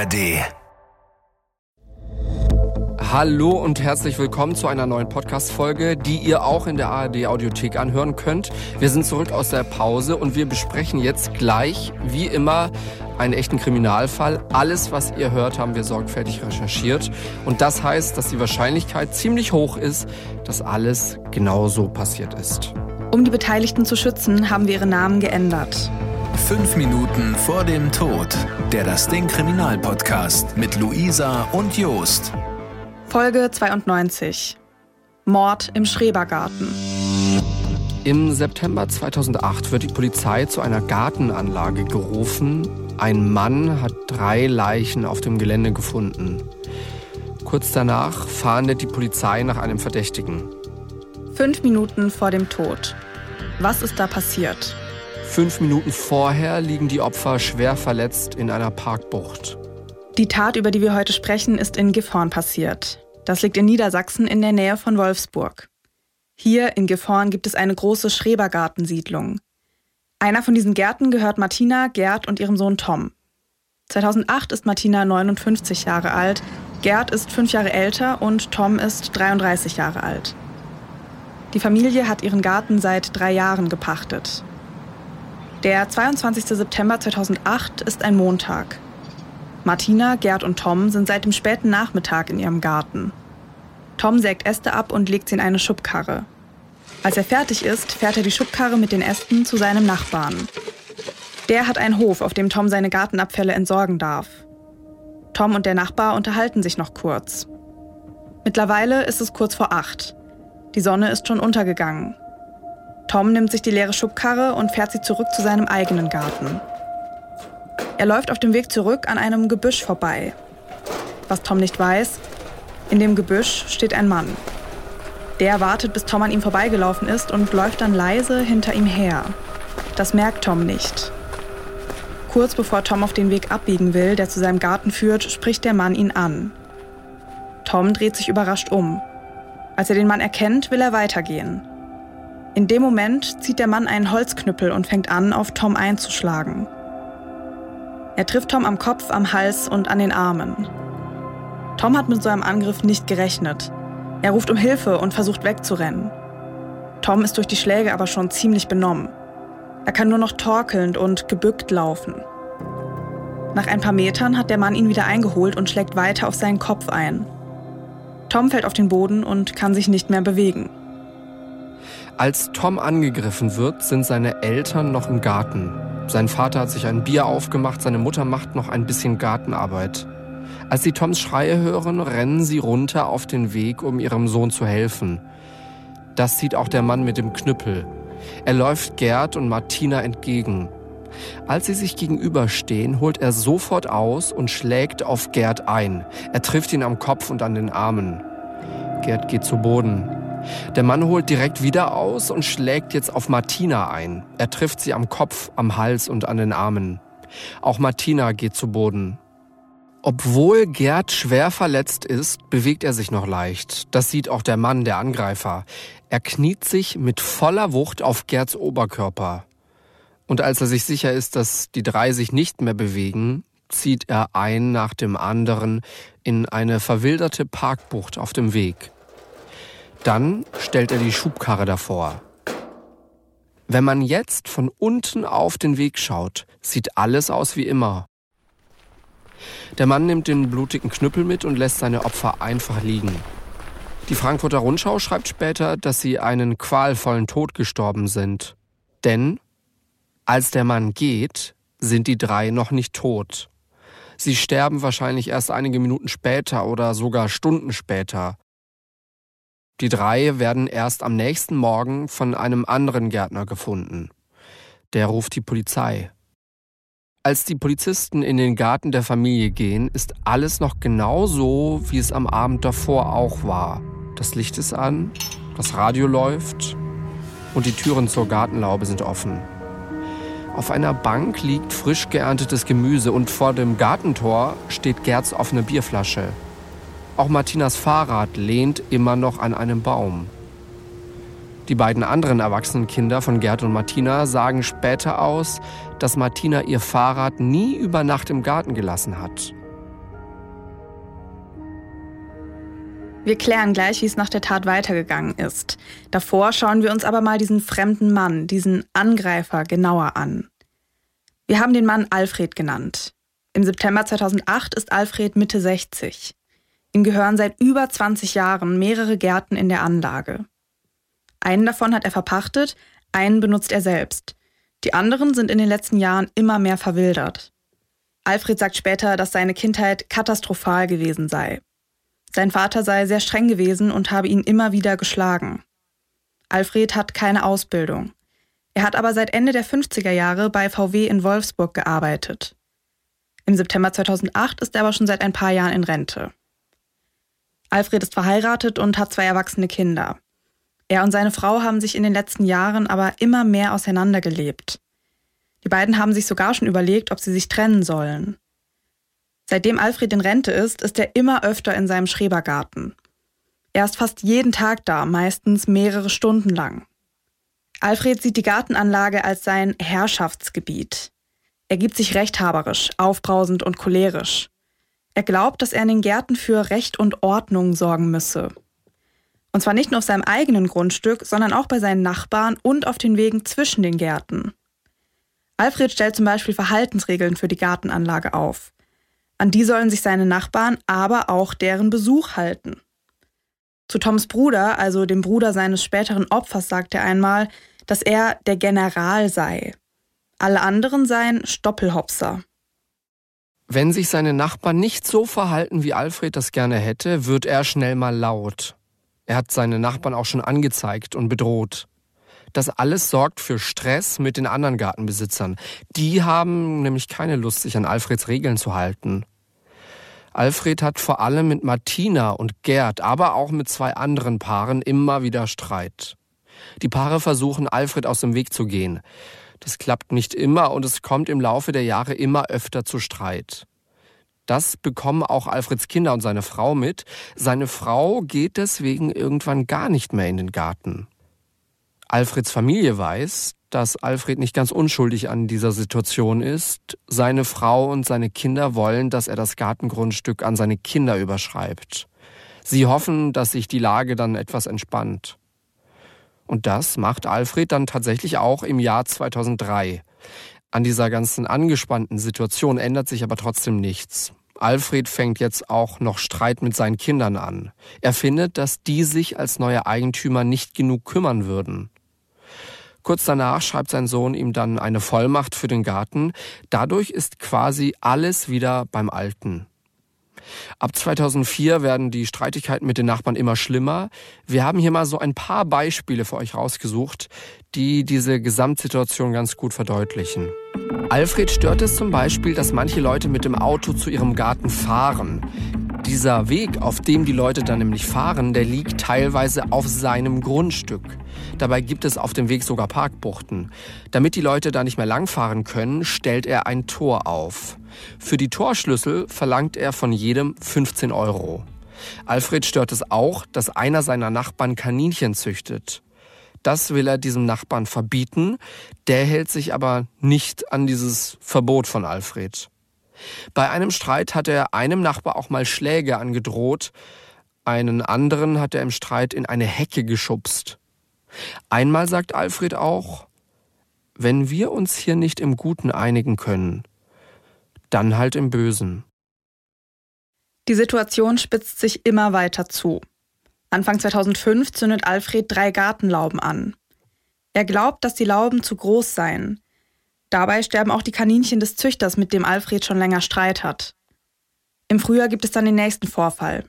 ARD. Hallo und herzlich willkommen zu einer neuen Podcast-Folge, die ihr auch in der ARD-Audiothek anhören könnt. Wir sind zurück aus der Pause und wir besprechen jetzt gleich, wie immer, einen echten Kriminalfall. Alles, was ihr hört, haben wir sorgfältig recherchiert. Und das heißt, dass die Wahrscheinlichkeit ziemlich hoch ist, dass alles genau so passiert ist. Um die Beteiligten zu schützen, haben wir ihre Namen geändert. Fünf Minuten vor dem Tod. Der Das Ding Kriminalpodcast mit Luisa und Jost. Folge 92. Mord im Schrebergarten. Im September 2008 wird die Polizei zu einer Gartenanlage gerufen. Ein Mann hat drei Leichen auf dem Gelände gefunden. Kurz danach fahndet die Polizei nach einem Verdächtigen. Fünf Minuten vor dem Tod. Was ist da passiert? Fünf Minuten vorher liegen die Opfer schwer verletzt in einer Parkbucht. Die Tat, über die wir heute sprechen, ist in Gifhorn passiert. Das liegt in Niedersachsen in der Nähe von Wolfsburg. Hier in Gifhorn gibt es eine große Schrebergartensiedlung. Einer von diesen Gärten gehört Martina, Gerd und ihrem Sohn Tom. 2008 ist Martina 59 Jahre alt, Gerd ist fünf Jahre älter und Tom ist 33 Jahre alt. Die Familie hat ihren Garten seit drei Jahren gepachtet. Der 22. September 2008 ist ein Montag. Martina, Gerd und Tom sind seit dem späten Nachmittag in ihrem Garten. Tom sägt Äste ab und legt sie in eine Schubkarre. Als er fertig ist, fährt er die Schubkarre mit den Ästen zu seinem Nachbarn. Der hat einen Hof, auf dem Tom seine Gartenabfälle entsorgen darf. Tom und der Nachbar unterhalten sich noch kurz. Mittlerweile ist es kurz vor acht. Die Sonne ist schon untergegangen. Tom nimmt sich die leere Schubkarre und fährt sie zurück zu seinem eigenen Garten. Er läuft auf dem Weg zurück an einem Gebüsch vorbei. Was Tom nicht weiß, in dem Gebüsch steht ein Mann. Der wartet, bis Tom an ihm vorbeigelaufen ist und läuft dann leise hinter ihm her. Das merkt Tom nicht. Kurz bevor Tom auf den Weg abbiegen will, der zu seinem Garten führt, spricht der Mann ihn an. Tom dreht sich überrascht um. Als er den Mann erkennt, will er weitergehen. In dem Moment zieht der Mann einen Holzknüppel und fängt an, auf Tom einzuschlagen. Er trifft Tom am Kopf, am Hals und an den Armen. Tom hat mit so einem Angriff nicht gerechnet. Er ruft um Hilfe und versucht wegzurennen. Tom ist durch die Schläge aber schon ziemlich benommen. Er kann nur noch torkelnd und gebückt laufen. Nach ein paar Metern hat der Mann ihn wieder eingeholt und schlägt weiter auf seinen Kopf ein. Tom fällt auf den Boden und kann sich nicht mehr bewegen. Als Tom angegriffen wird, sind seine Eltern noch im Garten. Sein Vater hat sich ein Bier aufgemacht, seine Mutter macht noch ein bisschen Gartenarbeit. Als sie Toms Schreie hören, rennen sie runter auf den Weg, um ihrem Sohn zu helfen. Das sieht auch der Mann mit dem Knüppel. Er läuft Gerd und Martina entgegen. Als sie sich gegenüberstehen, holt er sofort aus und schlägt auf Gerd ein. Er trifft ihn am Kopf und an den Armen. Gerd geht zu Boden. Der Mann holt direkt wieder aus und schlägt jetzt auf Martina ein. Er trifft sie am Kopf, am Hals und an den Armen. Auch Martina geht zu Boden. Obwohl Gerd schwer verletzt ist, bewegt er sich noch leicht. Das sieht auch der Mann, der Angreifer. Er kniet sich mit voller Wucht auf Gerds Oberkörper. Und als er sich sicher ist, dass die drei sich nicht mehr bewegen, zieht er ein nach dem anderen in eine verwilderte Parkbucht auf dem Weg. Dann stellt er die Schubkarre davor. Wenn man jetzt von unten auf den Weg schaut, sieht alles aus wie immer. Der Mann nimmt den blutigen Knüppel mit und lässt seine Opfer einfach liegen. Die Frankfurter Rundschau schreibt später, dass sie einen qualvollen Tod gestorben sind. Denn als der Mann geht, sind die drei noch nicht tot. Sie sterben wahrscheinlich erst einige Minuten später oder sogar Stunden später. Die drei werden erst am nächsten Morgen von einem anderen Gärtner gefunden. Der ruft die Polizei. Als die Polizisten in den Garten der Familie gehen, ist alles noch genau so, wie es am Abend davor auch war. Das Licht ist an, das Radio läuft und die Türen zur Gartenlaube sind offen. Auf einer Bank liegt frisch geerntetes Gemüse und vor dem Gartentor steht Gerds offene Bierflasche. Auch Martinas Fahrrad lehnt immer noch an einem Baum. Die beiden anderen erwachsenen Kinder von Gerd und Martina sagen später aus, dass Martina ihr Fahrrad nie über Nacht im Garten gelassen hat. Wir klären gleich, wie es nach der Tat weitergegangen ist. Davor schauen wir uns aber mal diesen fremden Mann, diesen Angreifer genauer an. Wir haben den Mann Alfred genannt. Im September 2008 ist Alfred Mitte 60. Ihm gehören seit über 20 Jahren mehrere Gärten in der Anlage. Einen davon hat er verpachtet, einen benutzt er selbst. Die anderen sind in den letzten Jahren immer mehr verwildert. Alfred sagt später, dass seine Kindheit katastrophal gewesen sei. Sein Vater sei sehr streng gewesen und habe ihn immer wieder geschlagen. Alfred hat keine Ausbildung. Er hat aber seit Ende der 50er Jahre bei VW in Wolfsburg gearbeitet. Im September 2008 ist er aber schon seit ein paar Jahren in Rente. Alfred ist verheiratet und hat zwei erwachsene Kinder. Er und seine Frau haben sich in den letzten Jahren aber immer mehr auseinandergelebt. Die beiden haben sich sogar schon überlegt, ob sie sich trennen sollen. Seitdem Alfred in Rente ist, ist er immer öfter in seinem Schrebergarten. Er ist fast jeden Tag da, meistens mehrere Stunden lang. Alfred sieht die Gartenanlage als sein Herrschaftsgebiet. Er gibt sich rechthaberisch, aufbrausend und cholerisch. Er glaubt, dass er in den Gärten für Recht und Ordnung sorgen müsse. Und zwar nicht nur auf seinem eigenen Grundstück, sondern auch bei seinen Nachbarn und auf den Wegen zwischen den Gärten. Alfred stellt zum Beispiel Verhaltensregeln für die Gartenanlage auf. An die sollen sich seine Nachbarn, aber auch deren Besuch halten. Zu Toms Bruder, also dem Bruder seines späteren Opfers, sagt er einmal, dass er der General sei. Alle anderen seien Stoppelhopser. Wenn sich seine Nachbarn nicht so verhalten, wie Alfred das gerne hätte, wird er schnell mal laut. Er hat seine Nachbarn auch schon angezeigt und bedroht. Das alles sorgt für Stress mit den anderen Gartenbesitzern. Die haben nämlich keine Lust, sich an Alfreds Regeln zu halten. Alfred hat vor allem mit Martina und Gerd, aber auch mit zwei anderen Paaren immer wieder Streit. Die Paare versuchen, Alfred aus dem Weg zu gehen. Das klappt nicht immer und es kommt im Laufe der Jahre immer öfter zu Streit. Das bekommen auch Alfreds Kinder und seine Frau mit. Seine Frau geht deswegen irgendwann gar nicht mehr in den Garten. Alfreds Familie weiß, dass Alfred nicht ganz unschuldig an dieser Situation ist. Seine Frau und seine Kinder wollen, dass er das Gartengrundstück an seine Kinder überschreibt. Sie hoffen, dass sich die Lage dann etwas entspannt. Und das macht Alfred dann tatsächlich auch im Jahr 2003. An dieser ganzen angespannten Situation ändert sich aber trotzdem nichts. Alfred fängt jetzt auch noch Streit mit seinen Kindern an. Er findet, dass die sich als neue Eigentümer nicht genug kümmern würden. Kurz danach schreibt sein Sohn ihm dann eine Vollmacht für den Garten. Dadurch ist quasi alles wieder beim Alten. Ab 2004 werden die Streitigkeiten mit den Nachbarn immer schlimmer. Wir haben hier mal so ein paar Beispiele für euch rausgesucht, die diese Gesamtsituation ganz gut verdeutlichen. Alfred stört es zum Beispiel, dass manche Leute mit dem Auto zu ihrem Garten fahren. Dieser Weg, auf dem die Leute dann nämlich fahren, der liegt teilweise auf seinem Grundstück. Dabei gibt es auf dem Weg sogar Parkbuchten. Damit die Leute da nicht mehr langfahren können, stellt er ein Tor auf. Für die Torschlüssel verlangt er von jedem 15 Euro. Alfred stört es auch, dass einer seiner Nachbarn Kaninchen züchtet. Das will er diesem Nachbarn verbieten. Der hält sich aber nicht an dieses Verbot von Alfred. Bei einem Streit hat er einem Nachbar auch mal Schläge angedroht. Einen anderen hat er im Streit in eine Hecke geschubst. Einmal sagt Alfred auch, wenn wir uns hier nicht im Guten einigen können, dann halt im Bösen. Die Situation spitzt sich immer weiter zu. Anfang 2005 zündet Alfred drei Gartenlauben an. Er glaubt, dass die Lauben zu groß seien. Dabei sterben auch die Kaninchen des Züchters, mit dem Alfred schon länger Streit hat. Im Frühjahr gibt es dann den nächsten Vorfall.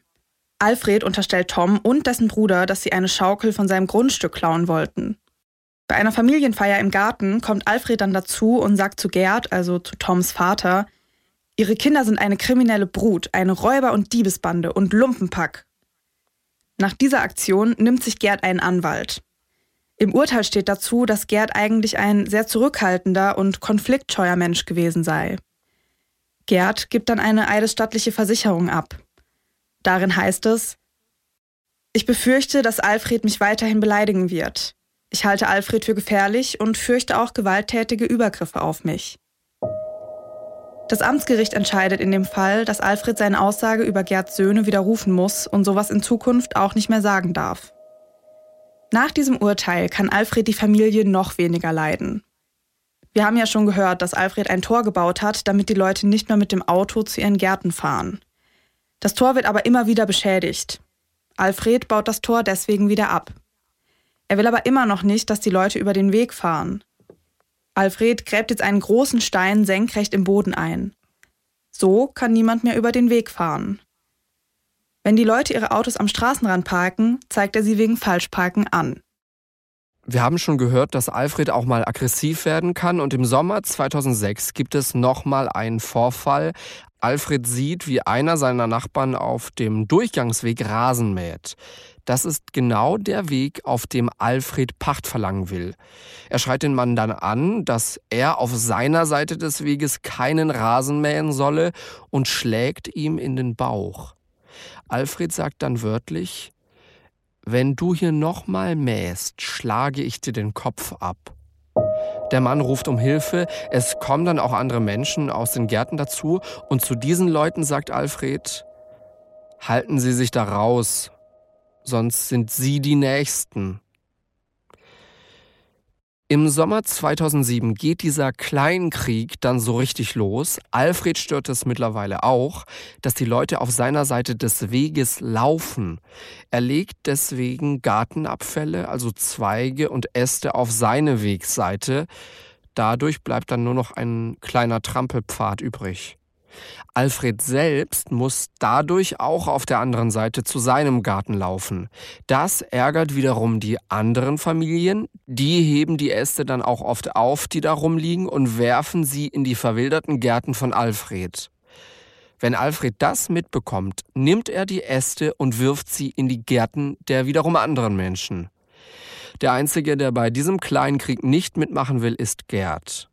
Alfred unterstellt Tom und dessen Bruder, dass sie eine Schaukel von seinem Grundstück klauen wollten. Bei einer Familienfeier im Garten kommt Alfred dann dazu und sagt zu Gerd, also zu Toms Vater, Ihre Kinder sind eine kriminelle Brut, eine Räuber- und Diebesbande und Lumpenpack. Nach dieser Aktion nimmt sich Gerd einen Anwalt. Im Urteil steht dazu, dass Gerd eigentlich ein sehr zurückhaltender und konfliktscheuer Mensch gewesen sei. Gerd gibt dann eine eidesstattliche Versicherung ab. Darin heißt es, ich befürchte, dass Alfred mich weiterhin beleidigen wird. Ich halte Alfred für gefährlich und fürchte auch gewalttätige Übergriffe auf mich. Das Amtsgericht entscheidet in dem Fall, dass Alfred seine Aussage über Gerds Söhne widerrufen muss und sowas in Zukunft auch nicht mehr sagen darf. Nach diesem Urteil kann Alfred die Familie noch weniger leiden. Wir haben ja schon gehört, dass Alfred ein Tor gebaut hat, damit die Leute nicht mehr mit dem Auto zu ihren Gärten fahren. Das Tor wird aber immer wieder beschädigt. Alfred baut das Tor deswegen wieder ab. Er will aber immer noch nicht, dass die Leute über den Weg fahren. Alfred gräbt jetzt einen großen Stein senkrecht im Boden ein. So kann niemand mehr über den Weg fahren. Wenn die Leute ihre Autos am Straßenrand parken, zeigt er sie wegen Falschparken an. Wir haben schon gehört, dass Alfred auch mal aggressiv werden kann und im Sommer 2006 gibt es nochmal einen Vorfall. Alfred sieht, wie einer seiner Nachbarn auf dem Durchgangsweg Rasen mäht. Das ist genau der Weg, auf dem Alfred Pacht verlangen will. Er schreit den Mann dann an, dass er auf seiner Seite des Weges keinen Rasen mähen solle und schlägt ihm in den Bauch. Alfred sagt dann wörtlich, wenn du hier nochmal mähst, schlage ich dir den Kopf ab. Der Mann ruft um Hilfe, es kommen dann auch andere Menschen aus den Gärten dazu und zu diesen Leuten sagt Alfred, halten Sie sich da raus, sonst sind Sie die Nächsten. Im Sommer 2007 geht dieser Kleinkrieg dann so richtig los. Alfred stört es mittlerweile auch, dass die Leute auf seiner Seite des Weges laufen. Er legt deswegen Gartenabfälle, also Zweige und Äste auf seine Wegseite. Dadurch bleibt dann nur noch ein kleiner Trampelpfad übrig. Alfred selbst muss dadurch auch auf der anderen Seite zu seinem Garten laufen. Das ärgert wiederum die anderen Familien. Die heben die Äste dann auch oft auf, die da rumliegen, und werfen sie in die verwilderten Gärten von Alfred. Wenn Alfred das mitbekommt, nimmt er die Äste und wirft sie in die Gärten der wiederum anderen Menschen. Der Einzige, der bei diesem kleinen Krieg nicht mitmachen will, ist Gerd.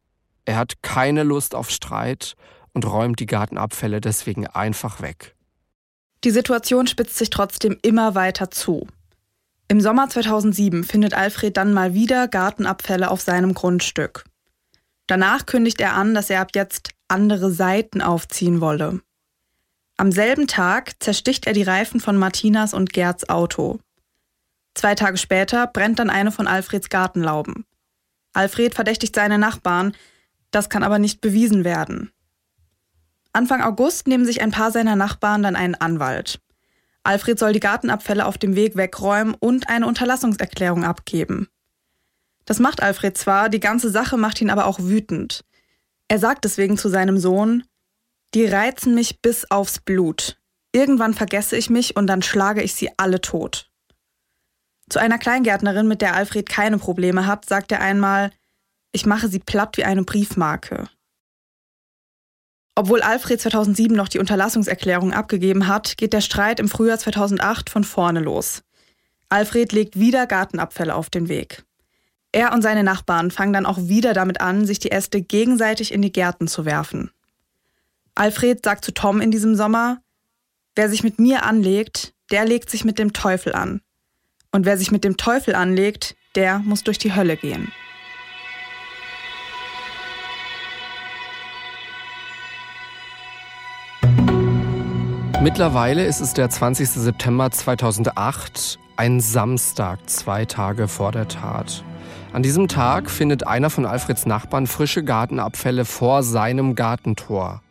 Er hat keine Lust auf Streit und räumt die Gartenabfälle deswegen einfach weg. Die Situation spitzt sich trotzdem immer weiter zu. Im Sommer 2007 findet Alfred dann mal wieder Gartenabfälle auf seinem Grundstück. Danach kündigt er an, dass er ab jetzt andere Seiten aufziehen wolle. Am selben Tag zersticht er die Reifen von Martinas und Gerds Auto. Zwei Tage später brennt dann eine von Alfreds Gartenlauben. Alfred verdächtigt seine Nachbarn, das kann aber nicht bewiesen werden. Anfang August nehmen sich ein paar seiner Nachbarn dann einen Anwalt. Alfred soll die Gartenabfälle auf dem Weg wegräumen und eine Unterlassungserklärung abgeben. Das macht Alfred zwar, die ganze Sache macht ihn aber auch wütend. Er sagt deswegen zu seinem Sohn, die reizen mich bis aufs Blut. Irgendwann vergesse ich mich und dann schlage ich sie alle tot. Zu einer Kleingärtnerin, mit der Alfred keine Probleme hat, sagt er einmal, ich mache sie platt wie eine Briefmarke. Obwohl Alfred 2007 noch die Unterlassungserklärung abgegeben hat, geht der Streit im Frühjahr 2008 von vorne los. Alfred legt wieder Gartenabfälle auf den Weg. Er und seine Nachbarn fangen dann auch wieder damit an, sich die Äste gegenseitig in die Gärten zu werfen. Alfred sagt zu Tom in diesem Sommer, wer sich mit mir anlegt, der legt sich mit dem Teufel an. Und wer sich mit dem Teufel anlegt, der muss durch die Hölle gehen. Mittlerweile ist es der 20. September 2008, ein Samstag, zwei Tage vor der Tat. An diesem Tag findet einer von Alfreds Nachbarn frische Gartenabfälle vor seinem Gartentor.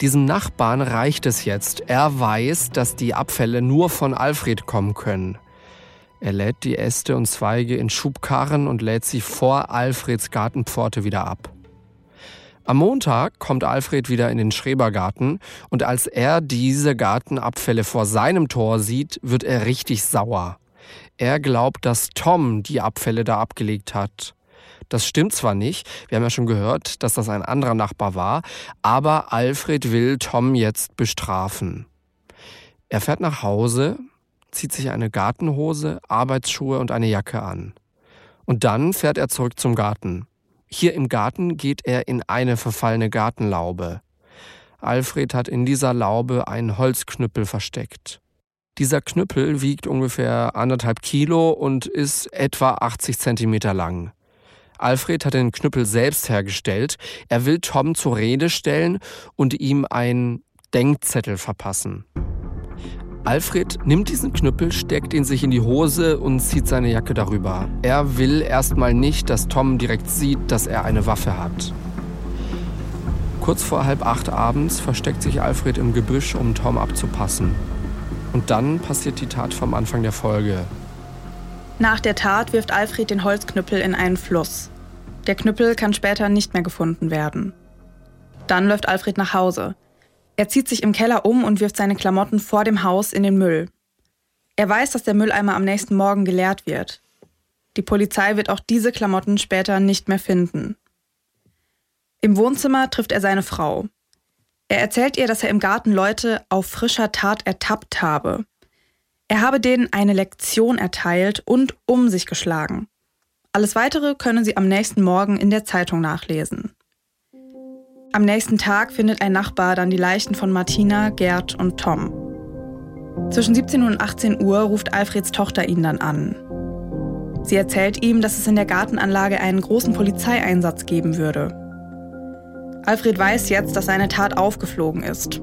Diesem Nachbarn reicht es jetzt. Er weiß, dass die Abfälle nur von Alfred kommen können. Er lädt die Äste und Zweige in Schubkarren und lädt sie vor Alfreds Gartenpforte wieder ab. Am Montag kommt Alfred wieder in den Schrebergarten und als er diese Gartenabfälle vor seinem Tor sieht, wird er richtig sauer. Er glaubt, dass Tom die Abfälle da abgelegt hat. Das stimmt zwar nicht, wir haben ja schon gehört, dass das ein anderer Nachbar war, aber Alfred will Tom jetzt bestrafen. Er fährt nach Hause, zieht sich eine Gartenhose, Arbeitsschuhe und eine Jacke an. Und dann fährt er zurück zum Garten. Hier im Garten geht er in eine verfallene Gartenlaube. Alfred hat in dieser Laube einen Holzknüppel versteckt. Dieser Knüppel wiegt ungefähr anderthalb Kilo und ist etwa 80 Zentimeter lang. Alfred hat den Knüppel selbst hergestellt. Er will Tom zur Rede stellen und ihm einen Denkzettel verpassen. Alfred nimmt diesen Knüppel, steckt ihn sich in die Hose und zieht seine Jacke darüber. Er will erstmal nicht, dass Tom direkt sieht, dass er eine Waffe hat. Kurz vor halb acht abends versteckt sich Alfred im Gebüsch, um Tom abzupassen. Und dann passiert die Tat vom Anfang der Folge. Nach der Tat wirft Alfred den Holzknüppel in einen Fluss. Der Knüppel kann später nicht mehr gefunden werden. Dann läuft Alfred nach Hause. Er zieht sich im Keller um und wirft seine Klamotten vor dem Haus in den Müll. Er weiß, dass der Mülleimer am nächsten Morgen geleert wird. Die Polizei wird auch diese Klamotten später nicht mehr finden. Im Wohnzimmer trifft er seine Frau. Er erzählt ihr, dass er im Garten Leute auf frischer Tat ertappt habe. Er habe denen eine Lektion erteilt und um sich geschlagen. Alles Weitere können Sie am nächsten Morgen in der Zeitung nachlesen. Am nächsten Tag findet ein Nachbar dann die Leichen von Martina, Gerd und Tom. Zwischen 17 und 18 Uhr ruft Alfreds Tochter ihn dann an. Sie erzählt ihm, dass es in der Gartenanlage einen großen Polizeieinsatz geben würde. Alfred weiß jetzt, dass seine Tat aufgeflogen ist.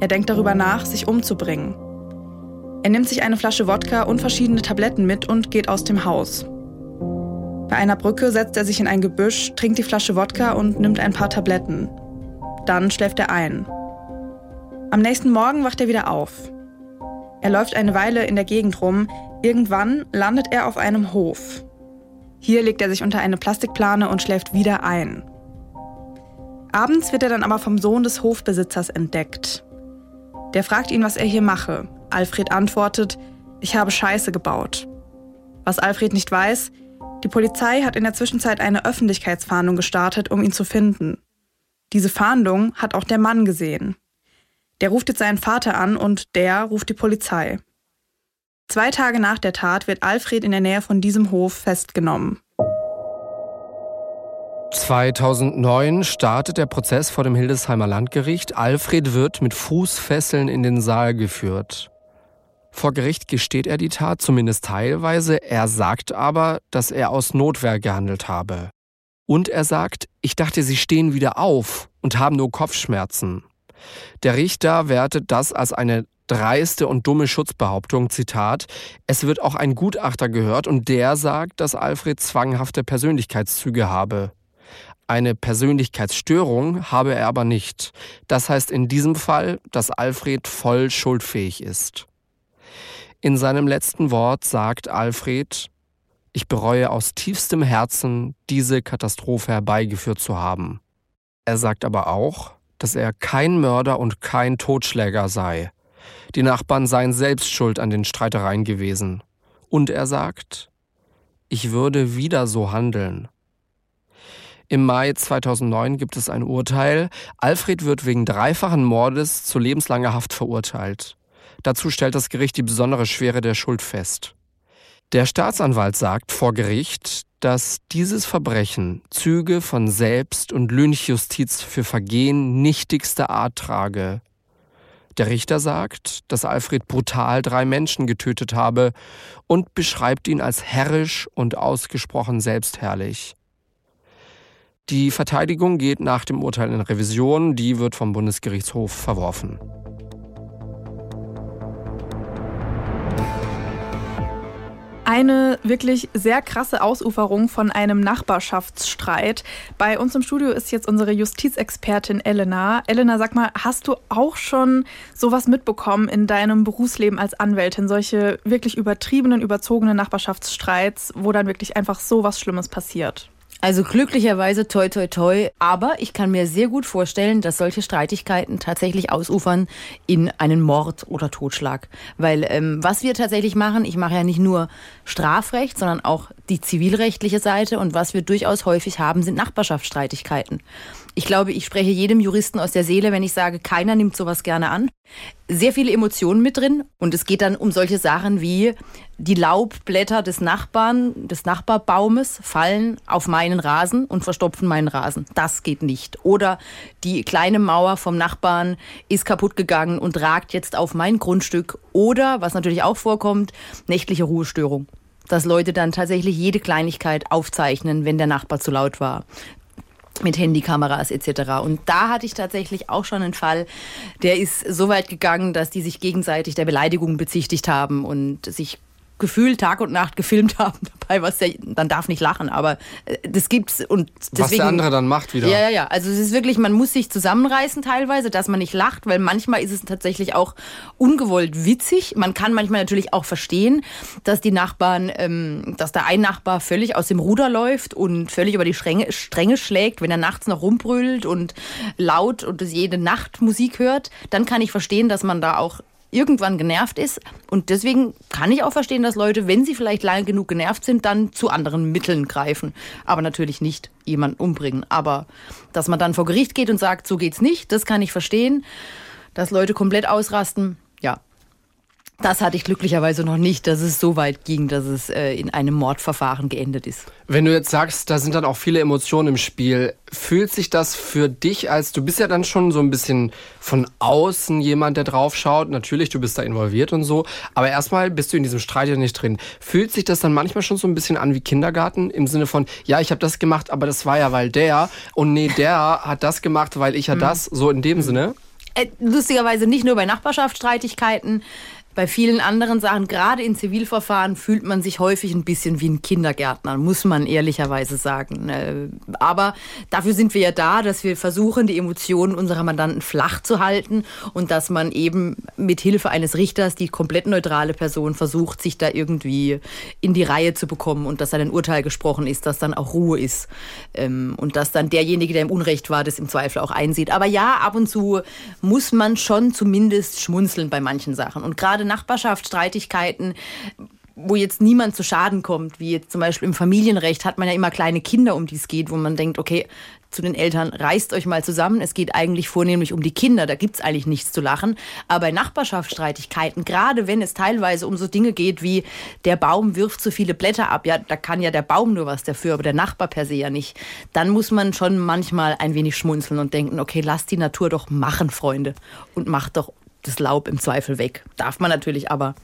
Er denkt darüber nach, sich umzubringen. Er nimmt sich eine Flasche Wodka und verschiedene Tabletten mit und geht aus dem Haus. Bei einer Brücke setzt er sich in ein Gebüsch, trinkt die Flasche Wodka und nimmt ein paar Tabletten. Dann schläft er ein. Am nächsten Morgen wacht er wieder auf. Er läuft eine Weile in der Gegend rum. Irgendwann landet er auf einem Hof. Hier legt er sich unter eine Plastikplane und schläft wieder ein. Abends wird er dann aber vom Sohn des Hofbesitzers entdeckt. Der fragt ihn, was er hier mache. Alfred antwortet, ich habe Scheiße gebaut. Was Alfred nicht weiß, die Polizei hat in der Zwischenzeit eine Öffentlichkeitsfahndung gestartet, um ihn zu finden. Diese Fahndung hat auch der Mann gesehen. Der ruft jetzt seinen Vater an und der ruft die Polizei. Zwei Tage nach der Tat wird Alfred in der Nähe von diesem Hof festgenommen. 2009 startet der Prozess vor dem Hildesheimer Landgericht. Alfred wird mit Fußfesseln in den Saal geführt. Vor Gericht gesteht er die Tat zumindest teilweise, er sagt aber, dass er aus Notwehr gehandelt habe. Und er sagt, ich dachte, Sie stehen wieder auf und haben nur Kopfschmerzen. Der Richter wertet das als eine dreiste und dumme Schutzbehauptung, Zitat, es wird auch ein Gutachter gehört und der sagt, dass Alfred zwanghafte Persönlichkeitszüge habe. Eine Persönlichkeitsstörung habe er aber nicht. Das heißt in diesem Fall, dass Alfred voll schuldfähig ist. In seinem letzten Wort sagt Alfred, ich bereue aus tiefstem Herzen, diese Katastrophe herbeigeführt zu haben. Er sagt aber auch, dass er kein Mörder und kein Totschläger sei. Die Nachbarn seien selbst schuld an den Streitereien gewesen. Und er sagt, ich würde wieder so handeln. Im Mai 2009 gibt es ein Urteil. Alfred wird wegen dreifachen Mordes zu lebenslanger Haft verurteilt. Dazu stellt das Gericht die besondere Schwere der Schuld fest. Der Staatsanwalt sagt vor Gericht, dass dieses Verbrechen Züge von Selbst- und Lynchjustiz für Vergehen nichtigster Art trage. Der Richter sagt, dass Alfred brutal drei Menschen getötet habe und beschreibt ihn als herrisch und ausgesprochen selbstherrlich. Die Verteidigung geht nach dem Urteil in Revision, die wird vom Bundesgerichtshof verworfen. Eine wirklich sehr krasse Ausuferung von einem Nachbarschaftsstreit. Bei uns im Studio ist jetzt unsere Justizexpertin Elena. Elena, sag mal, hast du auch schon sowas mitbekommen in deinem Berufsleben als Anwältin? Solche wirklich übertriebenen, überzogenen Nachbarschaftsstreits, wo dann wirklich einfach so was Schlimmes passiert? Also glücklicherweise toi toi toi, aber ich kann mir sehr gut vorstellen, dass solche Streitigkeiten tatsächlich ausufern in einen Mord oder Totschlag. Weil ähm, was wir tatsächlich machen, ich mache ja nicht nur Strafrecht, sondern auch die zivilrechtliche Seite und was wir durchaus häufig haben, sind Nachbarschaftsstreitigkeiten. Ich glaube, ich spreche jedem Juristen aus der Seele, wenn ich sage, keiner nimmt sowas gerne an. Sehr viele Emotionen mit drin und es geht dann um solche Sachen wie die Laubblätter des Nachbarn, des Nachbarbaumes fallen auf meinen Rasen und verstopfen meinen Rasen. Das geht nicht. Oder die kleine Mauer vom Nachbarn ist kaputt gegangen und ragt jetzt auf mein Grundstück. Oder, was natürlich auch vorkommt, nächtliche Ruhestörung. dass Leute dann tatsächlich jede Kleinigkeit aufzeichnen, wenn der Nachbar zu laut war mit Handykameras etc. Und da hatte ich tatsächlich auch schon einen Fall, der ist so weit gegangen, dass die sich gegenseitig der Beleidigung bezichtigt haben und sich gefühlt Tag und Nacht gefilmt haben dabei, was der, dann darf nicht lachen, aber äh, das gibt's und deswegen, was der andere dann macht wieder. Ja, ja, ja. Also es ist wirklich, man muss sich zusammenreißen teilweise, dass man nicht lacht, weil manchmal ist es tatsächlich auch ungewollt witzig. Man kann manchmal natürlich auch verstehen, dass die Nachbarn, ähm, dass da ein Nachbar völlig aus dem Ruder läuft und völlig über die Stränge, Stränge schlägt, wenn er nachts noch rumbrüllt und laut und jede Nacht Musik hört, dann kann ich verstehen, dass man da auch irgendwann genervt ist. Und deswegen kann ich auch verstehen, dass Leute, wenn sie vielleicht lange genug genervt sind, dann zu anderen Mitteln greifen. Aber natürlich nicht jemanden umbringen. Aber dass man dann vor Gericht geht und sagt, so geht's nicht, das kann ich verstehen. Dass Leute komplett ausrasten, das hatte ich glücklicherweise noch nicht, dass es so weit ging, dass es äh, in einem Mordverfahren geendet ist. Wenn du jetzt sagst, da sind dann auch viele Emotionen im Spiel, fühlt sich das für dich als, du bist ja dann schon so ein bisschen von außen jemand, der drauf schaut. Natürlich, du bist da involviert und so. Aber erstmal bist du in diesem Streit ja nicht drin. Fühlt sich das dann manchmal schon so ein bisschen an wie Kindergarten? Im Sinne von, ja, ich habe das gemacht, aber das war ja, weil der. Und nee, der hat das gemacht, weil ich ja mhm. das. So in dem mhm. Sinne. Äh, lustigerweise nicht nur bei Nachbarschaftsstreitigkeiten bei vielen anderen Sachen, gerade in Zivilverfahren, fühlt man sich häufig ein bisschen wie ein Kindergärtner, muss man ehrlicherweise sagen. Äh, aber dafür sind wir ja da, dass wir versuchen, die Emotionen unserer Mandanten flach zu halten und dass man eben mit Hilfe eines Richters, die komplett neutrale Person, versucht, sich da irgendwie in die Reihe zu bekommen und dass dann ein Urteil gesprochen ist, dass dann auch Ruhe ist ähm, und dass dann derjenige, der im Unrecht war, das im Zweifel auch einsieht. Aber ja, ab und zu muss man schon zumindest schmunzeln bei manchen Sachen. Und gerade Nachbarschaftsstreitigkeiten, wo jetzt niemand zu Schaden kommt, wie jetzt zum Beispiel im Familienrecht hat man ja immer kleine Kinder, um die es geht, wo man denkt, okay, zu den Eltern, reißt euch mal zusammen. Es geht eigentlich vornehmlich um die Kinder, da gibt es eigentlich nichts zu lachen. Aber bei Nachbarschaftsstreitigkeiten, gerade wenn es teilweise um so Dinge geht wie der Baum wirft zu viele Blätter ab, ja, da kann ja der Baum nur was dafür, aber der Nachbar per se ja nicht. Dann muss man schon manchmal ein wenig schmunzeln und denken, okay, lasst die Natur doch machen, Freunde. Und macht doch das Laub im Zweifel weg. Darf man natürlich aber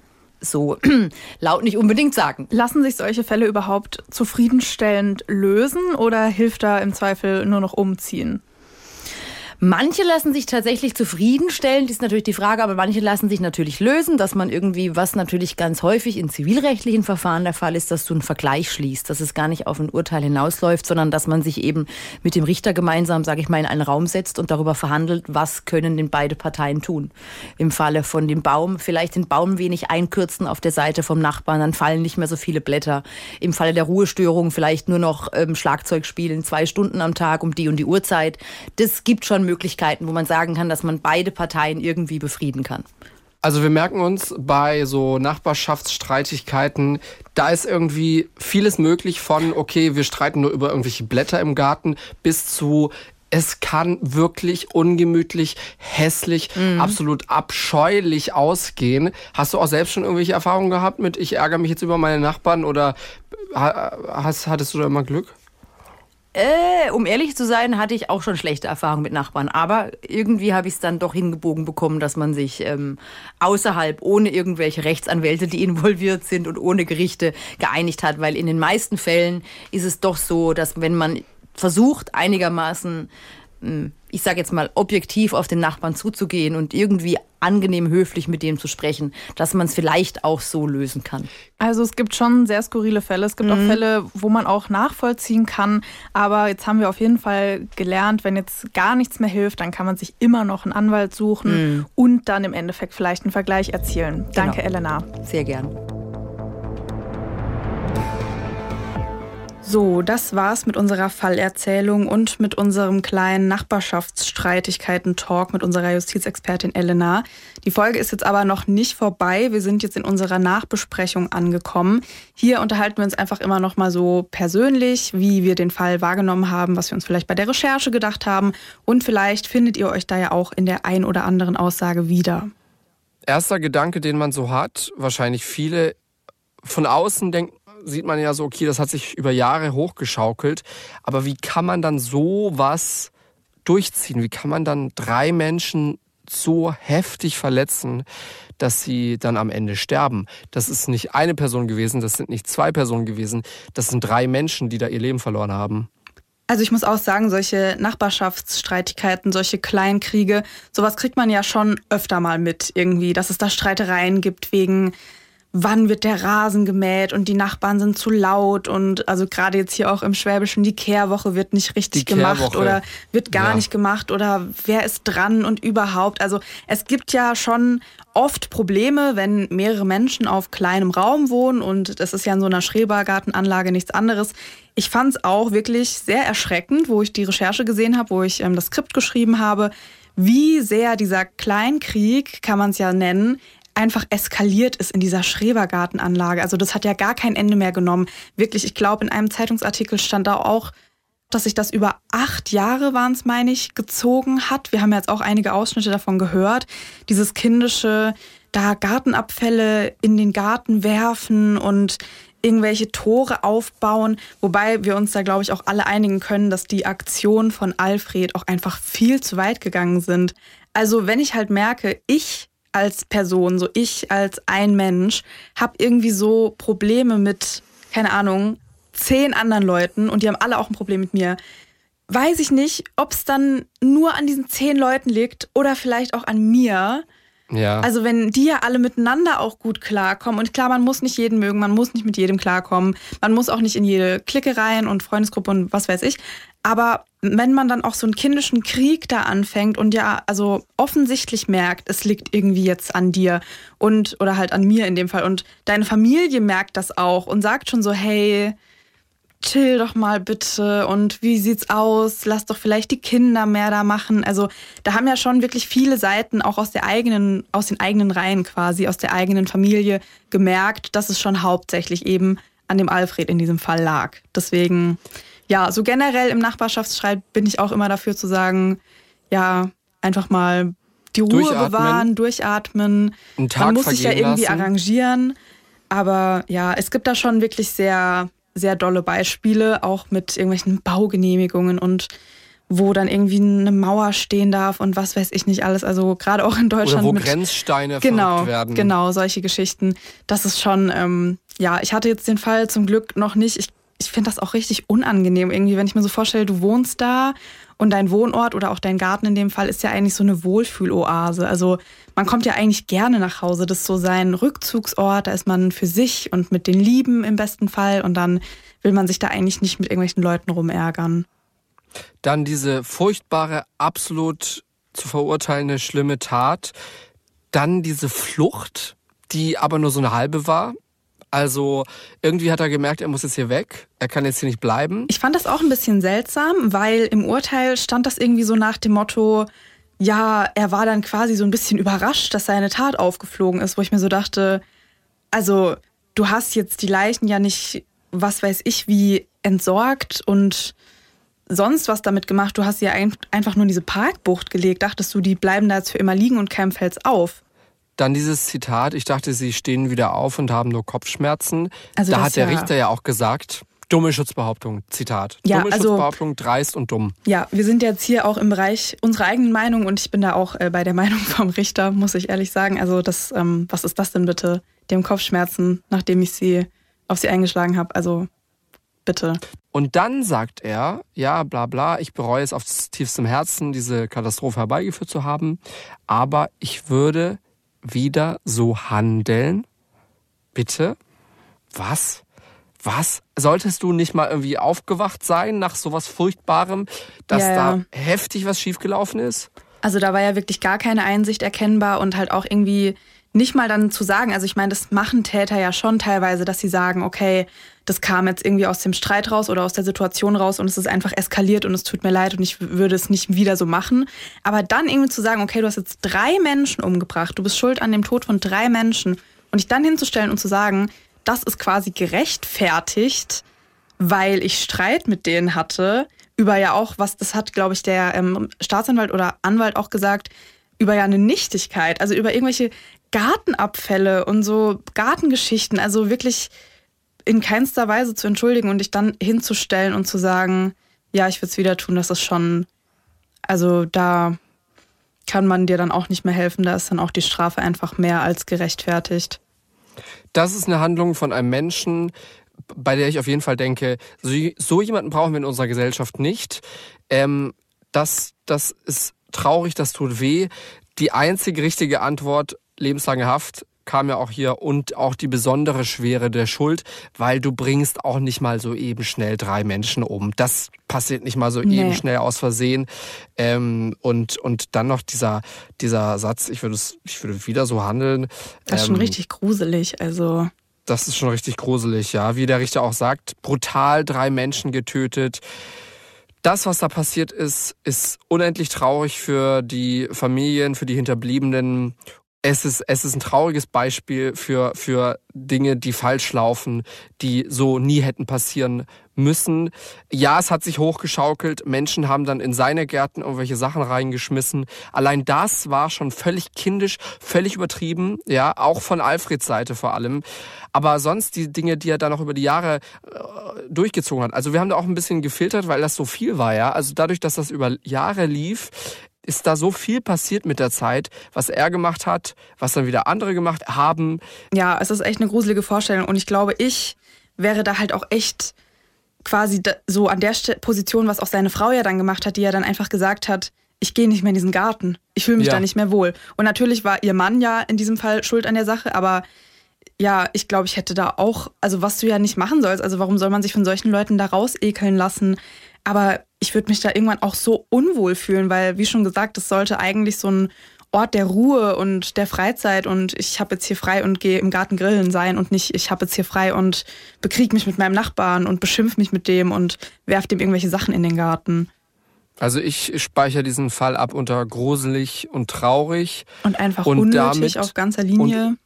so laut nicht unbedingt sagen. Lassen sich solche Fälle überhaupt zufriedenstellend lösen oder hilft da im Zweifel nur noch umziehen? Manche lassen sich tatsächlich zufriedenstellen, das ist natürlich die Frage, aber manche lassen sich natürlich lösen, dass man irgendwie, was natürlich ganz häufig in zivilrechtlichen Verfahren der Fall ist, dass du einen Vergleich schließt, dass es gar nicht auf ein Urteil hinausläuft, sondern dass man sich eben mit dem Richter gemeinsam, sage ich mal, in einen Raum setzt und darüber verhandelt, was können denn beide Parteien tun. Im Falle von dem Baum, vielleicht den Baum wenig einkürzen auf der Seite vom Nachbarn, dann fallen nicht mehr so viele Blätter. Im Falle der Ruhestörung vielleicht nur noch ähm, Schlagzeug spielen, zwei Stunden am Tag um die und die Uhrzeit. Das gibt schon Möglichkeiten, wo man sagen kann, dass man beide Parteien irgendwie befrieden kann. Also wir merken uns bei so Nachbarschaftsstreitigkeiten, da ist irgendwie vieles möglich von, okay, wir streiten nur über irgendwelche Blätter im Garten, bis zu, es kann wirklich ungemütlich, hässlich, mhm. absolut abscheulich ausgehen. Hast du auch selbst schon irgendwelche Erfahrungen gehabt mit, ich ärgere mich jetzt über meine Nachbarn oder hast, hattest du da immer Glück? Äh, um ehrlich zu sein, hatte ich auch schon schlechte Erfahrungen mit Nachbarn. Aber irgendwie habe ich es dann doch hingebogen bekommen, dass man sich ähm, außerhalb, ohne irgendwelche Rechtsanwälte, die involviert sind und ohne Gerichte geeinigt hat. Weil in den meisten Fällen ist es doch so, dass wenn man versucht, einigermaßen hm, ich sage jetzt mal, objektiv auf den Nachbarn zuzugehen und irgendwie angenehm höflich mit dem zu sprechen, dass man es vielleicht auch so lösen kann. Also es gibt schon sehr skurrile Fälle. Es gibt mhm. auch Fälle, wo man auch nachvollziehen kann. Aber jetzt haben wir auf jeden Fall gelernt, wenn jetzt gar nichts mehr hilft, dann kann man sich immer noch einen Anwalt suchen mhm. und dann im Endeffekt vielleicht einen Vergleich erzielen. Danke, genau. Elena. Sehr gern. So, das war's mit unserer Fallerzählung und mit unserem kleinen Nachbarschaftsstreitigkeiten-Talk mit unserer Justizexpertin Elena. Die Folge ist jetzt aber noch nicht vorbei. Wir sind jetzt in unserer Nachbesprechung angekommen. Hier unterhalten wir uns einfach immer noch mal so persönlich, wie wir den Fall wahrgenommen haben, was wir uns vielleicht bei der Recherche gedacht haben und vielleicht findet ihr euch da ja auch in der ein oder anderen Aussage wieder. Erster Gedanke, den man so hat, wahrscheinlich viele von außen denken, sieht man ja so, okay, das hat sich über Jahre hochgeschaukelt. Aber wie kann man dann so was durchziehen? Wie kann man dann drei Menschen so heftig verletzen, dass sie dann am Ende sterben. Das ist nicht eine Person gewesen, das sind nicht zwei Personen gewesen, das sind drei Menschen, die da ihr Leben verloren haben. Also ich muss auch sagen, solche Nachbarschaftsstreitigkeiten, solche Kleinkriege, sowas kriegt man ja schon öfter mal mit irgendwie, dass es da Streitereien gibt wegen wann wird der Rasen gemäht und die Nachbarn sind zu laut und also gerade jetzt hier auch im Schwäbischen, die Kehrwoche wird nicht richtig die gemacht oder wird gar ja. nicht gemacht oder wer ist dran und überhaupt. Also es gibt ja schon oft Probleme, wenn mehrere Menschen auf kleinem Raum wohnen und das ist ja in so einer Schrebergartenanlage nichts anderes. Ich fand es auch wirklich sehr erschreckend, wo ich die Recherche gesehen habe, wo ich ähm, das Skript geschrieben habe, wie sehr dieser Kleinkrieg, kann man es ja nennen, einfach eskaliert ist in dieser Schrebergartenanlage. Also das hat ja gar kein Ende mehr genommen. Wirklich, ich glaube, in einem Zeitungsartikel stand da auch, dass sich das über acht Jahre waren es, meine ich, gezogen hat. Wir haben jetzt auch einige Ausschnitte davon gehört. Dieses kindische, da Gartenabfälle in den Garten werfen und irgendwelche Tore aufbauen, wobei wir uns da, glaube ich, auch alle einigen können, dass die Aktionen von Alfred auch einfach viel zu weit gegangen sind. Also wenn ich halt merke, ich als Person, so ich als ein Mensch, habe irgendwie so Probleme mit, keine Ahnung, zehn anderen Leuten und die haben alle auch ein Problem mit mir. Weiß ich nicht, ob es dann nur an diesen zehn Leuten liegt oder vielleicht auch an mir. Ja. Also wenn die ja alle miteinander auch gut klarkommen und klar, man muss nicht jeden mögen, man muss nicht mit jedem klarkommen, man muss auch nicht in jede Clique rein und Freundesgruppe und was weiß ich. Aber wenn man dann auch so einen kindischen Krieg da anfängt und ja, also offensichtlich merkt, es liegt irgendwie jetzt an dir und oder halt an mir in dem Fall und deine Familie merkt das auch und sagt schon so, hey, chill doch mal bitte und wie sieht's aus? Lass doch vielleicht die Kinder mehr da machen. Also da haben ja schon wirklich viele Seiten auch aus der eigenen, aus den eigenen Reihen quasi, aus der eigenen Familie gemerkt, dass es schon hauptsächlich eben an dem Alfred in diesem Fall lag. Deswegen ja, so generell im Nachbarschaftsstreit bin ich auch immer dafür zu sagen, ja, einfach mal die Ruhe durchatmen. bewahren, durchatmen. Einen Tag Man muss sich ja irgendwie lassen. arrangieren. Aber ja, es gibt da schon wirklich sehr, sehr dolle Beispiele, auch mit irgendwelchen Baugenehmigungen und wo dann irgendwie eine Mauer stehen darf und was weiß ich nicht alles. Also gerade auch in Deutschland. Oder wo mit, Grenzsteine genau, werden. Genau, solche Geschichten. Das ist schon, ähm, ja, ich hatte jetzt den Fall zum Glück noch nicht. Ich ich finde das auch richtig unangenehm irgendwie, wenn ich mir so vorstelle, du wohnst da und dein Wohnort oder auch dein Garten in dem Fall ist ja eigentlich so eine Wohlfühloase. Also man kommt ja eigentlich gerne nach Hause. Das ist so sein Rückzugsort. Da ist man für sich und mit den Lieben im besten Fall und dann will man sich da eigentlich nicht mit irgendwelchen Leuten rumärgern. Dann diese furchtbare, absolut zu verurteilende, schlimme Tat. Dann diese Flucht, die aber nur so eine halbe war. Also irgendwie hat er gemerkt, er muss jetzt hier weg. Er kann jetzt hier nicht bleiben. Ich fand das auch ein bisschen seltsam, weil im Urteil stand das irgendwie so nach dem Motto, ja, er war dann quasi so ein bisschen überrascht, dass seine Tat aufgeflogen ist, wo ich mir so dachte, also du hast jetzt die Leichen ja nicht, was weiß ich, wie entsorgt und sonst was damit gemacht. Du hast sie ja einfach nur in diese Parkbucht gelegt. Dachtest du, die bleiben da jetzt für immer liegen und keinem fällt's auf? Dann dieses Zitat, ich dachte, sie stehen wieder auf und haben nur Kopfschmerzen. Also da hat der ja Richter ja auch gesagt, dumme Schutzbehauptung, Zitat. Ja, dumme also, Schutzbehauptung, dreist und dumm. Ja, wir sind jetzt hier auch im Bereich unserer eigenen Meinung und ich bin da auch äh, bei der Meinung vom Richter, muss ich ehrlich sagen. Also das, ähm, was ist das denn bitte? Dem Kopfschmerzen, nachdem ich sie auf sie eingeschlagen habe. Also bitte. Und dann sagt er, ja, bla bla, ich bereue es auf tiefstem Herzen, diese Katastrophe herbeigeführt zu haben, aber ich würde wieder so handeln? Bitte? Was? Was? Solltest du nicht mal irgendwie aufgewacht sein nach sowas Furchtbarem, dass ja, ja. da heftig was schiefgelaufen ist? Also da war ja wirklich gar keine Einsicht erkennbar und halt auch irgendwie nicht mal dann zu sagen, also ich meine, das machen Täter ja schon teilweise, dass sie sagen, okay, das kam jetzt irgendwie aus dem Streit raus oder aus der Situation raus und es ist einfach eskaliert und es tut mir leid und ich würde es nicht wieder so machen. Aber dann irgendwie zu sagen, okay, du hast jetzt drei Menschen umgebracht, du bist schuld an dem Tod von drei Menschen und dich dann hinzustellen und zu sagen, das ist quasi gerechtfertigt, weil ich Streit mit denen hatte, über ja auch, was das hat, glaube ich, der ähm, Staatsanwalt oder Anwalt auch gesagt, über ja eine Nichtigkeit, also über irgendwelche Gartenabfälle und so Gartengeschichten, also wirklich in keinster Weise zu entschuldigen und dich dann hinzustellen und zu sagen, ja, ich würde es wieder tun, das ist schon, also da, kann man dir dann auch nicht mehr helfen. Da ist dann auch die Strafe einfach mehr als gerechtfertigt. Das ist eine Handlung von einem Menschen, bei der ich auf jeden Fall denke, so, so jemanden brauchen wir in unserer Gesellschaft nicht. Ähm, das, das ist traurig, das tut weh. Die einzige richtige Antwort, lebenslange Haft, kam ja auch hier und auch die besondere Schwere der Schuld, weil du bringst auch nicht mal so eben schnell drei Menschen um. Das passiert nicht mal so nee. eben schnell aus Versehen. Ähm, und, und dann noch dieser, dieser Satz, ich würde es, ich würde wieder so handeln. Das ist ähm, schon richtig gruselig, also. Das ist schon richtig gruselig, ja. Wie der Richter auch sagt, brutal drei Menschen getötet. Das, was da passiert ist, ist unendlich traurig für die Familien, für die Hinterbliebenen es ist, es ist ein trauriges Beispiel für, für Dinge, die falsch laufen, die so nie hätten passieren müssen. Ja, es hat sich hochgeschaukelt. Menschen haben dann in seine Gärten irgendwelche Sachen reingeschmissen. Allein das war schon völlig kindisch, völlig übertrieben. Ja, auch von Alfreds Seite vor allem. Aber sonst die Dinge, die er dann auch über die Jahre äh, durchgezogen hat. Also wir haben da auch ein bisschen gefiltert, weil das so viel war. Ja, also dadurch, dass das über Jahre lief, ist da so viel passiert mit der Zeit, was er gemacht hat, was dann wieder andere gemacht haben. Ja, es ist echt eine gruselige Vorstellung und ich glaube, ich wäre da halt auch echt quasi so an der Position, was auch seine Frau ja dann gemacht hat, die ja dann einfach gesagt hat, ich gehe nicht mehr in diesen Garten. Ich fühle mich ja. da nicht mehr wohl. Und natürlich war ihr Mann ja in diesem Fall schuld an der Sache, aber ja, ich glaube, ich hätte da auch, also was du ja nicht machen sollst, also warum soll man sich von solchen Leuten da rausekeln lassen? Aber ich würde mich da irgendwann auch so unwohl fühlen, weil, wie schon gesagt, es sollte eigentlich so ein Ort der Ruhe und der Freizeit und ich habe jetzt hier frei und gehe im Garten grillen sein und nicht, ich habe jetzt hier frei und bekrieg mich mit meinem Nachbarn und beschimpf mich mit dem und werf dem irgendwelche Sachen in den Garten. Also ich speichere diesen Fall ab unter gruselig und traurig. Und einfach und unnötig auf ganzer Linie.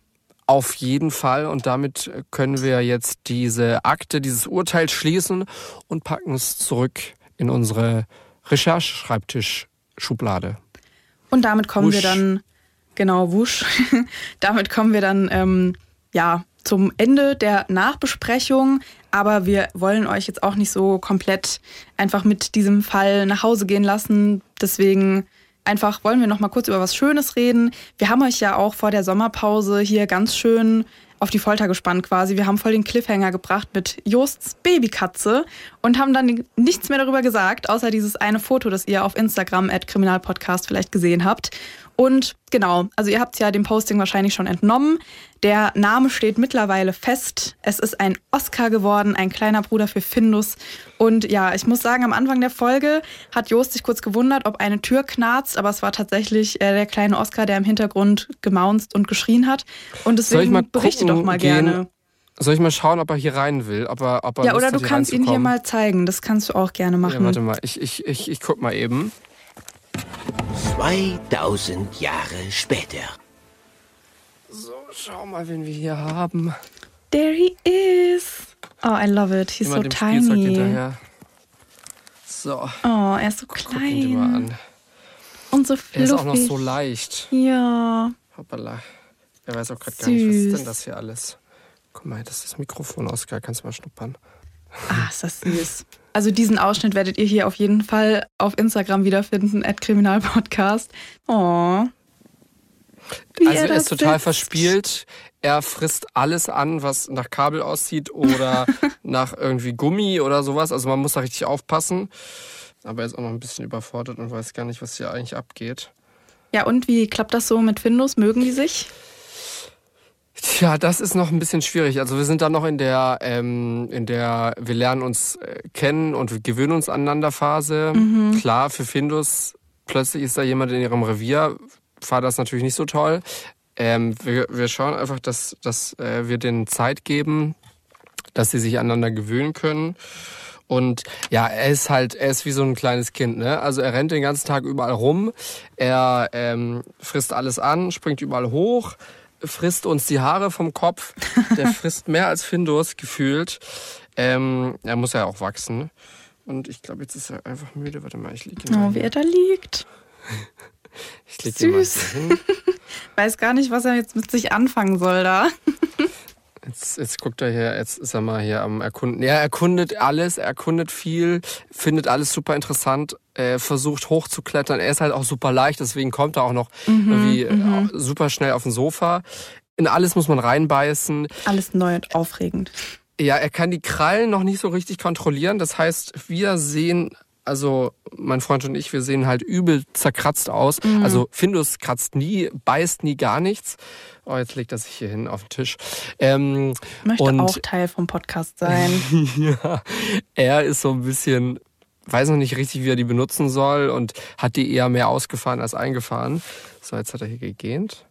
Auf jeden Fall. Und damit können wir jetzt diese Akte, dieses Urteil schließen und packen es zurück in unsere Recherche-Schreibtisch-Schublade. Und damit kommen wusch. wir dann, genau, wusch, damit kommen wir dann, ähm, ja, zum Ende der Nachbesprechung. Aber wir wollen euch jetzt auch nicht so komplett einfach mit diesem Fall nach Hause gehen lassen. Deswegen einfach wollen wir noch mal kurz über was Schönes reden. Wir haben euch ja auch vor der Sommerpause hier ganz schön auf die Folter gespannt quasi. Wir haben voll den Cliffhanger gebracht mit Josts Babykatze und haben dann nichts mehr darüber gesagt, außer dieses eine Foto, das ihr auf Instagram at Kriminalpodcast vielleicht gesehen habt. Und genau, also ihr habt ja dem Posting wahrscheinlich schon entnommen. Der Name steht mittlerweile fest. Es ist ein Oscar geworden, ein kleiner Bruder für Findus. Und ja, ich muss sagen, am Anfang der Folge hat Jost sich kurz gewundert, ob eine Tür knarzt, aber es war tatsächlich äh, der kleine Oscar, der im Hintergrund gemaunzt und geschrien hat. Und deswegen berichte doch mal gehen? gerne. Soll ich mal schauen, ob er hier rein will? Ob er, ob er ja, oder du kannst ihn hier mal zeigen. Das kannst du auch gerne machen. Ja, warte mal, ich, ich, ich, ich guck mal eben. 2000 Jahre später. So, schau mal, wen wir hier haben. There he is. Oh, I love it. He's Immer so tiny. So. Oh, er ist so klein. Guck ihn dir mal an. Und so fluffig. Er ist auch noch so leicht. Ja. Hoppala. Er weiß auch gerade gar nicht, was ist denn das hier alles? Guck mal, das ist das Mikrofon, Oskar. Kannst du mal schnuppern? Ah, ist das süß. Also diesen Ausschnitt werdet ihr hier auf jeden Fall auf Instagram wiederfinden, at Kriminalpodcast. Oh. also er ist total sitzt. verspielt. Er frisst alles an, was nach Kabel aussieht oder nach irgendwie Gummi oder sowas. Also man muss da richtig aufpassen. Aber er ist auch noch ein bisschen überfordert und weiß gar nicht, was hier eigentlich abgeht. Ja, und wie klappt das so mit Findus? Mögen die sich? Tja, das ist noch ein bisschen schwierig. Also wir sind da noch in der, ähm, in der wir lernen uns äh, kennen und wir gewöhnen uns aneinander Phase. Mhm. Klar, für Findus plötzlich ist da jemand in ihrem Revier, war das natürlich nicht so toll. Ähm, wir, wir schauen einfach, dass, dass äh, wir denen Zeit geben, dass sie sich aneinander gewöhnen können. Und ja, er ist halt, er ist wie so ein kleines Kind, ne? Also er rennt den ganzen Tag überall rum, er ähm, frisst alles an, springt überall hoch, frisst uns die Haare vom Kopf. Der frisst mehr als Findus gefühlt. Ähm, er muss ja auch wachsen. Und ich glaube, jetzt ist er einfach müde. Warte mal, ich liege ihn Oh, wie er da liegt. ich mal hin. Weiß gar nicht, was er jetzt mit sich anfangen soll da. Jetzt, jetzt guckt er hier, jetzt ist er mal hier am Erkunden. Ja, er erkundet alles, er erkundet viel, findet alles super interessant, er versucht hochzuklettern. Er ist halt auch super leicht, deswegen kommt er auch noch Mhm, irgendwie äh, super schnell auf den Sofa. In alles muss man reinbeißen. Alles neu und aufregend. Ja, er kann die Krallen noch nicht so richtig kontrollieren. Das heißt, wir sehen, also mein Freund und ich, wir sehen halt übel zerkratzt aus. Mhm. Also Findus kratzt nie, beißt nie gar nichts. Oh, jetzt legt er sich hier hin auf den Tisch. Ähm, Möchte und auch Teil vom Podcast sein. ja, er ist so ein bisschen, weiß noch nicht richtig, wie er die benutzen soll und hat die eher mehr ausgefahren als eingefahren. So, jetzt hat er hier gegähnt.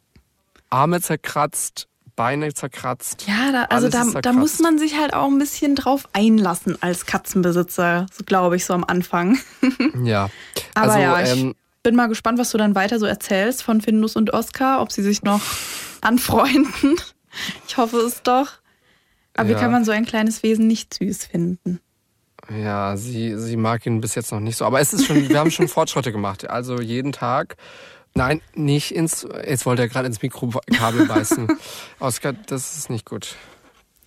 Arme zerkratzt, Beine zerkratzt. Ja, da, also da, da muss man sich halt auch ein bisschen drauf einlassen als Katzenbesitzer, so glaube ich, so am Anfang. Ja. Aber also, ja, ich ähm, bin mal gespannt, was du dann weiter so erzählst von Findus und Oskar, ob sie sich noch anfreunden. Ich hoffe es doch. Aber wie Ja. kann man so ein kleines Wesen nicht süß finden? Ja, sie, sie mag ihn bis jetzt noch nicht so. Aber es ist schon, wir haben schon Fortschritte gemacht. Also jeden Tag. Nein, nicht ins. Jetzt wollte er gerade ins Mikrokabel beißen. Oskar, das ist nicht gut.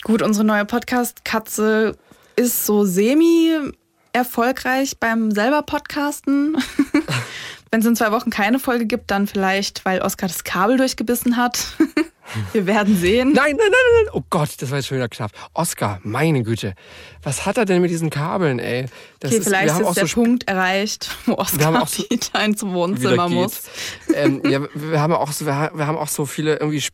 Gut, unsere neue Podcast-Katze ist so semi erfolgreich beim selber Podcasten. Wenn es in zwei Wochen keine Folge gibt, dann vielleicht, weil Oskar das Kabel durchgebissen hat. Wir werden sehen. Nein, nein, nein, nein. Oh Gott, das war jetzt schon wieder knapp. Oskar, meine Güte. Was hat er denn mit diesen Kabeln, ey? Das Okay, ist, vielleicht wir haben ist auch der so Punkt erreicht, wo Oskar so- wieder ins Wohnzimmer muss. Ähm, ja, wir haben auch so, wir ha- wir haben auch so viele irgendwie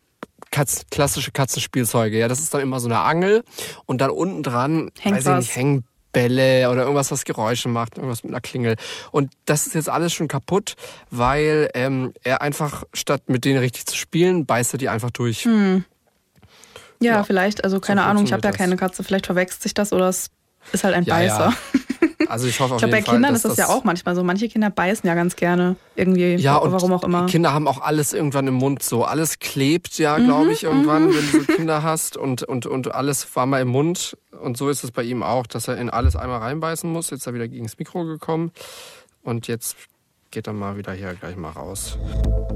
Katz, klassische Katzenspielzeuge. Ja, das ist dann immer so eine Angel und dann unten dran, Hängt weiß was. ich nicht, hängen Bälle oder irgendwas, was Geräusche macht, irgendwas mit einer Klingel. Und das ist jetzt alles schon kaputt, weil ähm, er einfach statt mit denen richtig zu spielen, beißt er die einfach durch. Hm. Ja, Ja, vielleicht, also keine Ahnung, ich habe ja keine Katze, vielleicht verwechselt sich das oder es ist halt ein Ja, Beißer. ja. Also ich hoffe auf Ich glaube, bei Fall, Kindern ist das, ja auch manchmal so. Manche Kinder beißen ja ganz gerne irgendwie, Ja, und warum auch immer. Kinder haben auch alles irgendwann im Mund so. Alles klebt ja, Mhm, glaube ich, irgendwann, wenn du so Kinder hast und, und, und alles war mal im Mund. Und so ist es bei ihm auch, dass er in alles einmal reinbeißen muss. Jetzt ist er wieder gegen das Mikro gekommen. Und jetzt geht er mal wieder hier gleich mal raus.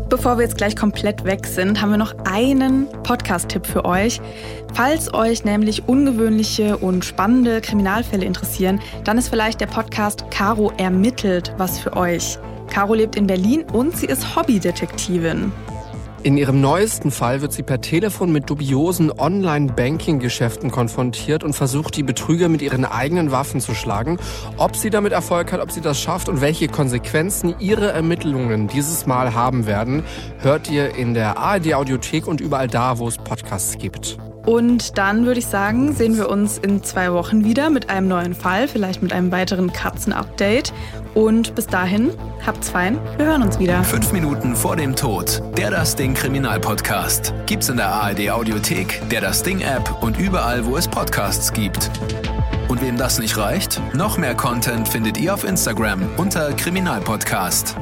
Bevor wir jetzt gleich komplett weg sind, haben wir noch einen Podcast-Tipp für euch. Falls euch nämlich ungewöhnliche und spannende Kriminalfälle interessieren, dann ist vielleicht der Podcast Caro ermittelt was für euch. Caro lebt in Berlin und sie ist Hobbydetektivin. In ihrem neuesten Fall wird sie per Telefon mit dubiosen Online-Banking-Geschäften konfrontiert und versucht, die Betrüger mit ihren eigenen Waffen zu schlagen. Ob sie damit Erfolg hat, ob sie das schafft und welche Konsequenzen ihre Ermittlungen dieses Mal haben werden, hört ihr in der ARD-Audiothek und überall da, wo es Podcasts gibt. Und dann würde ich sagen, sehen wir uns in zwei Wochen wieder mit einem neuen Fall, vielleicht mit einem weiteren Katzen-Update. Und bis dahin, habt's fein, wir hören uns wieder. Fünf Minuten vor dem Tod. Der Das Ding Kriminalpodcast. Gibt's in der ARD Audiothek, der Das Ding App und überall, wo es Podcasts gibt. Und wem das nicht reicht? Noch mehr Content findet ihr auf Instagram unter Kriminalpodcast.